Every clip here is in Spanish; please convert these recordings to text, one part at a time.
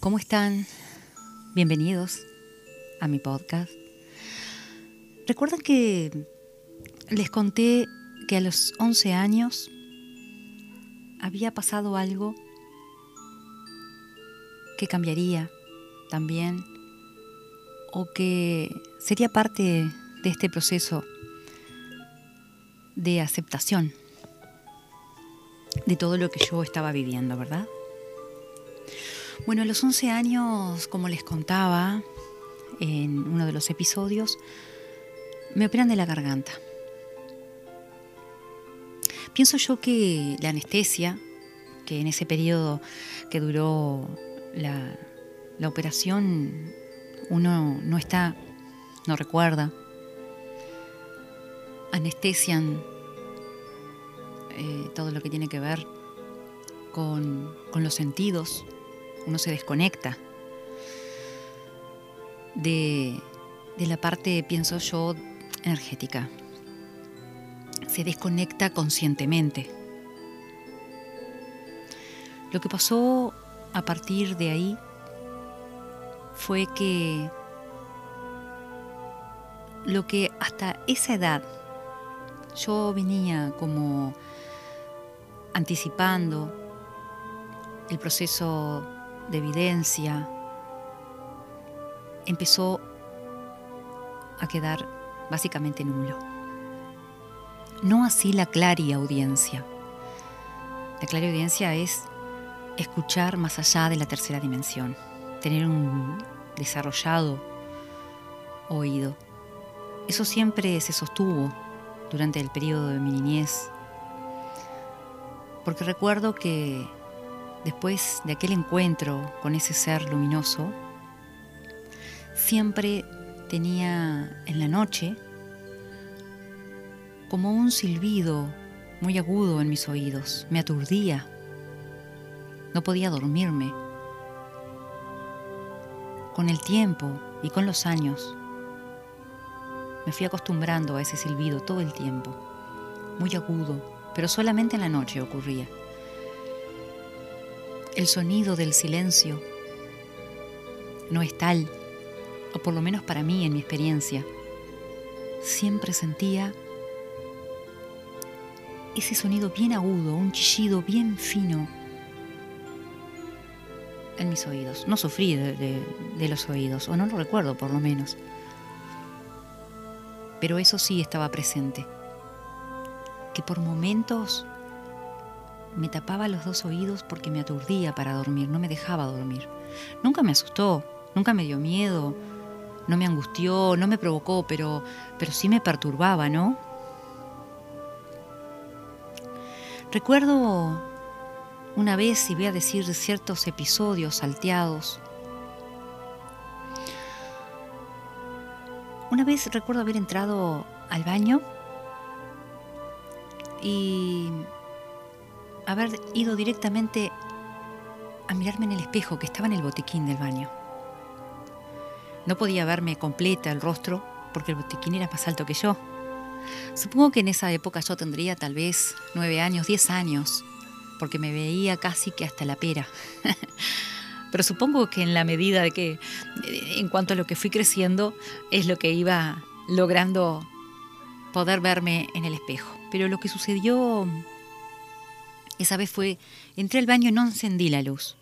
¿Cómo están? Bienvenidos a mi podcast. Recuerdan que les conté que a los 11 años había pasado algo que cambiaría también o que sería parte de este proceso de aceptación de todo lo que yo estaba viviendo, ¿verdad? Bueno, a los 11 años, como les contaba en uno de los episodios, me operan de la garganta. Pienso yo que la anestesia, que en ese periodo que duró la, la operación, uno no está, no recuerda, anestesian eh, todo lo que tiene que ver con, con los sentidos, uno se desconecta de, de la parte, pienso yo, energética. Se desconecta conscientemente. Lo que pasó a partir de ahí fue que lo que hasta esa edad yo venía como anticipando el proceso de evidencia, empezó a quedar básicamente nulo. No así la audiencia. La audiencia es escuchar más allá de la tercera dimensión, tener un desarrollado oído. Eso siempre se sostuvo durante el periodo de mi niñez, porque recuerdo que después de aquel encuentro con ese ser luminoso, siempre tenía en la noche como un silbido muy agudo en mis oídos, me aturdía, no podía dormirme. Con el tiempo y con los años, me fui acostumbrando a ese silbido todo el tiempo, muy agudo, pero solamente en la noche ocurría el sonido del silencio no es tal, o por lo menos para mí en mi experiencia. Siempre sentía ese sonido bien agudo, un chillido bien fino en mis oídos. No sufrí de, los oídos, o no lo recuerdo por lo menos. Pero eso sí estaba presente. Que por momentos me tapaba los dos oídos porque me aturdía para dormir, no me dejaba dormir. Nunca me asustó, nunca me dio miedo, no me angustió, no me provocó, pero, pero sí me perturbaba, ¿no? Recuerdo una vez, y voy a decir ciertos episodios salteados, una vez recuerdo haber entrado al baño y haber ido directamente a mirarme en el espejo que estaba en el botiquín del baño. No podía verme completa el rostro porque el botiquín era más alto que yo. Supongo que en esa época yo tendría tal vez nueve años, diez años, porque me veía casi que hasta la pera. Pero supongo que en la medida de que, en cuanto a lo que fui creciendo, es lo que iba logrando poder verme en el espejo. Pero lo que sucedió esa vez fue, entré al baño y no encendí la luz.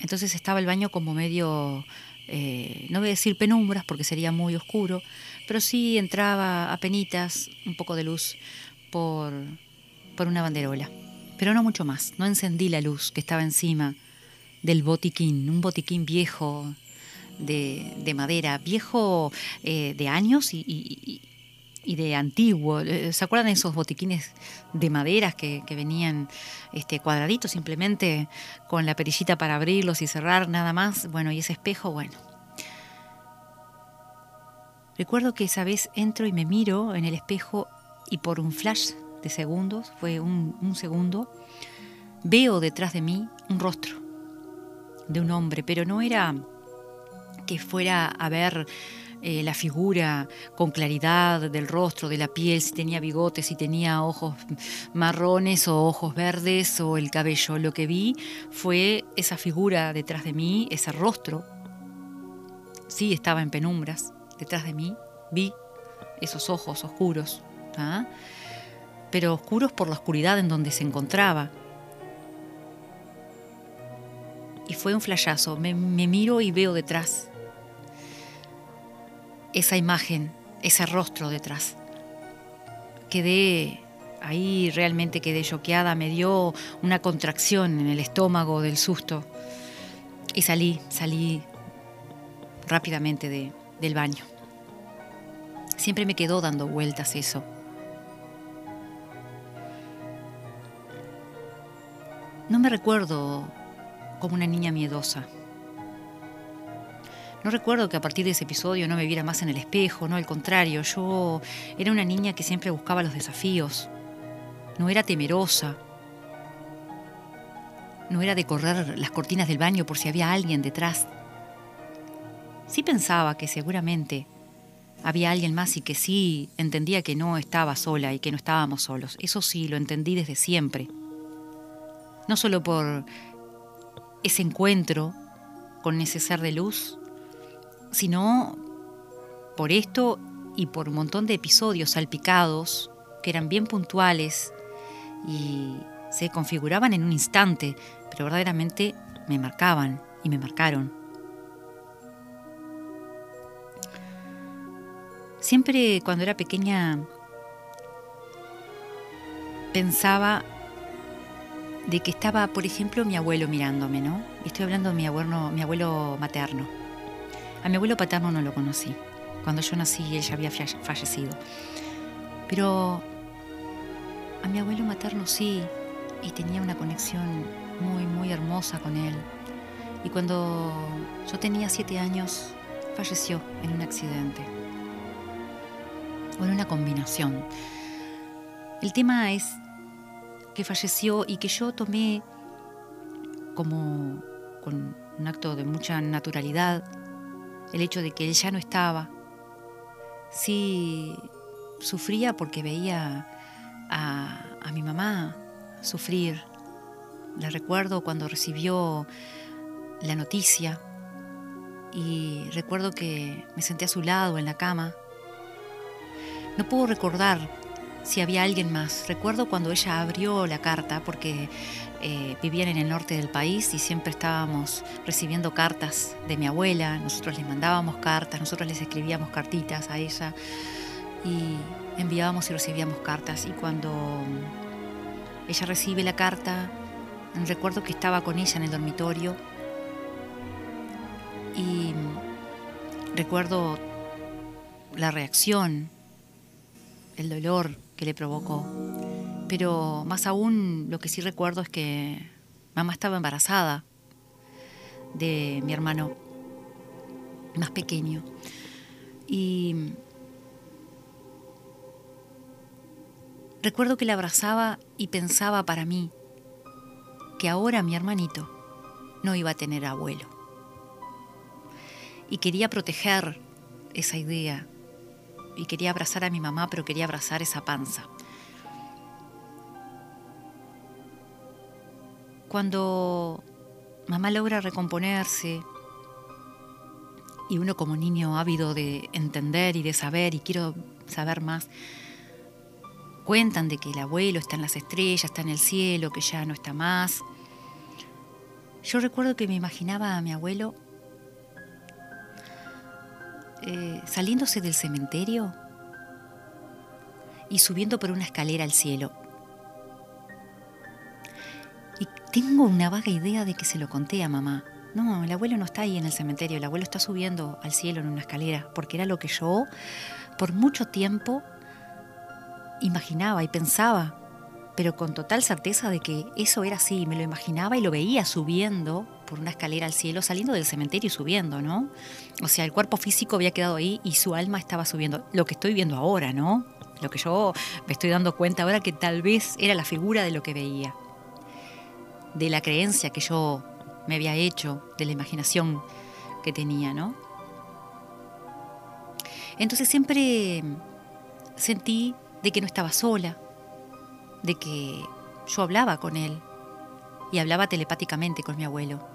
Entonces estaba el baño como medio, eh, no voy a decir penumbras porque sería muy oscuro, pero sí entraba a penitas un poco de luz por, por una banderola. Pero no mucho más, no encendí la luz que estaba encima del botiquín, un botiquín viejo de, madera, viejo eh, de años y, y de antiguo. Eh, ¿Se acuerdan de esos botiquines de maderas que, venían este, cuadraditos simplemente con la perillita para abrirlos y cerrar nada más? Bueno, y ese espejo, bueno. Recuerdo que esa vez entro y me miro en el espejo y por un flash de segundos, fue un segundo, veo detrás de mí un rostro de un hombre, pero no era que fuera a ver eh, la figura con claridad del rostro, de la piel, si tenía bigotes, si tenía ojos marrones o ojos verdes o el cabello. Lo que vi fue esa figura detrás de mí, ese rostro. Sí, estaba en penumbras detrás de mí. Vi esos ojos oscuros, ¿ah? pero oscuros por la oscuridad en donde se encontraba. Y fue un flayazo. Me, me miro y veo detrás esa imagen, ese rostro detrás. Quedé ahí, realmente quedé choqueada, me dio una contracción en el estómago del susto y salí, salí rápidamente de, del baño. Siempre me quedó dando vueltas eso. No me recuerdo como una niña miedosa. No recuerdo que a partir de ese episodio no me viera más en el espejo, no, al contrario, yo era una niña que siempre buscaba los desafíos. No era temerosa. No era de correr las cortinas del baño por si había alguien detrás. Sí pensaba que seguramente había alguien más y que sí entendía que no estaba sola y que no estábamos solos. Eso sí, lo entendí desde siempre. No solo por ese encuentro con ese ser de luz, sino por esto y por un montón de episodios salpicados que eran bien puntuales y se configuraban en un instante, pero verdaderamente me marcaban y me marcaron. Siempre cuando era pequeña pensaba de que estaba, por ejemplo, mi abuelo mirándome, ¿no? Estoy hablando de mi abuelo, mi abuelo materno. A mi abuelo paterno no lo conocí. Cuando yo nací él ya había fallecido. Pero a mi abuelo materno sí, y tenía una conexión muy, muy hermosa con él. Y cuando yo tenía siete años, falleció en un accidente. O en una combinación. El tema es que falleció y que yo tomé como con un acto de mucha naturalidad el hecho de que él ya no estaba. Sí sufría porque veía a, mi mamá sufrir. La recuerdo cuando recibió la noticia y recuerdo que me senté a su lado en la cama. No puedo recordar si había alguien más. Recuerdo cuando ella abrió la carta porque eh, vivían en el norte del país y siempre estábamos recibiendo cartas de mi abuela, nosotros les mandábamos cartas, nosotros les escribíamos cartitas a ella y enviábamos y recibíamos cartas y cuando ella recibe la carta, recuerdo que estaba con ella en el dormitorio y recuerdo la reacción, el dolor que le provocó. Pero más aún lo que sí recuerdo es que mamá estaba embarazada de mi hermano más pequeño. Y recuerdo que la abrazaba y pensaba para mí que ahora mi hermanito no iba a tener abuelo. Y quería proteger esa idea. Y quería abrazar a mi mamá, pero quería abrazar esa panza. Cuando mamá logra recomponerse y uno como niño ávido de entender y de saber y quiero saber más, cuentan de que el abuelo está en las estrellas, está en el cielo, que ya no está más. Yo recuerdo que me imaginaba a mi abuelo eh, saliéndose del cementerio y subiendo por una escalera al cielo. Tengo una vaga idea de que se lo conté a mamá. No, el abuelo no está ahí en el cementerio, el abuelo está subiendo al cielo en una escalera, porque era lo que yo por mucho tiempo imaginaba y pensaba, pero con total certeza de que eso era así, me lo imaginaba y lo veía subiendo por una escalera al cielo, saliendo del cementerio y subiendo, ¿no? O sea, el cuerpo físico había quedado ahí y su alma estaba subiendo, lo que estoy viendo ahora, ¿no? Lo que yo me estoy dando cuenta ahora que tal vez era la figura de lo que veía de la creencia que yo me había hecho, de la imaginación que tenía, ¿no? Entonces siempre sentí de que no estaba sola, de que yo hablaba con él y hablaba telepáticamente con mi abuelo.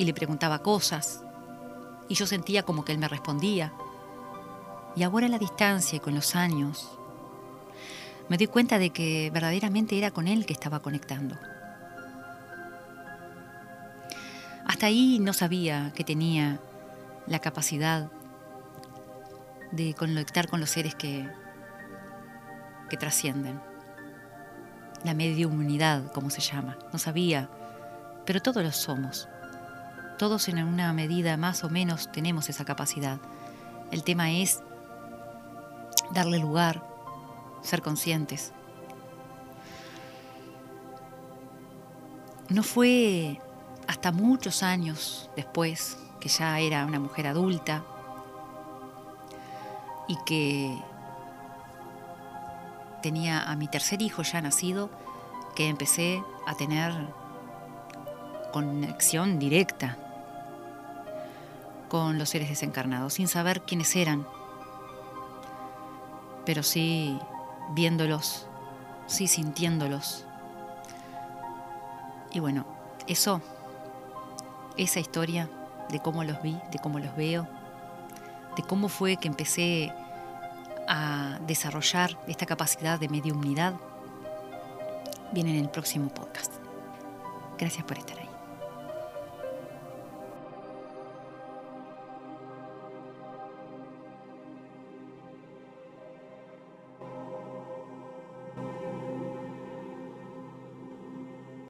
Y le preguntaba cosas y yo sentía como que él me respondía. Y ahora a la distancia y con los años, me doy cuenta de que verdaderamente era con él que estaba conectando. Hasta ahí no sabía que tenía la capacidad de conectar con los seres que, que trascienden. La mediunidad, como se llama. No sabía, pero todos lo somos. Todos en una medida más o menos tenemos esa capacidad. El tema es darle lugar, ser conscientes. No fue hasta muchos años después, que ya era una mujer adulta y que tenía a mi tercer hijo ya nacido, que empecé a tener conexión directa con los seres desencarnados, sin saber quiénes eran, pero sí viéndolos, sí sintiéndolos. Y bueno, eso, esa historia de cómo los vi, de cómo los veo, de cómo fue que empecé a desarrollar esta capacidad de mediumnidad, viene en el próximo podcast. Gracias por estar ahí.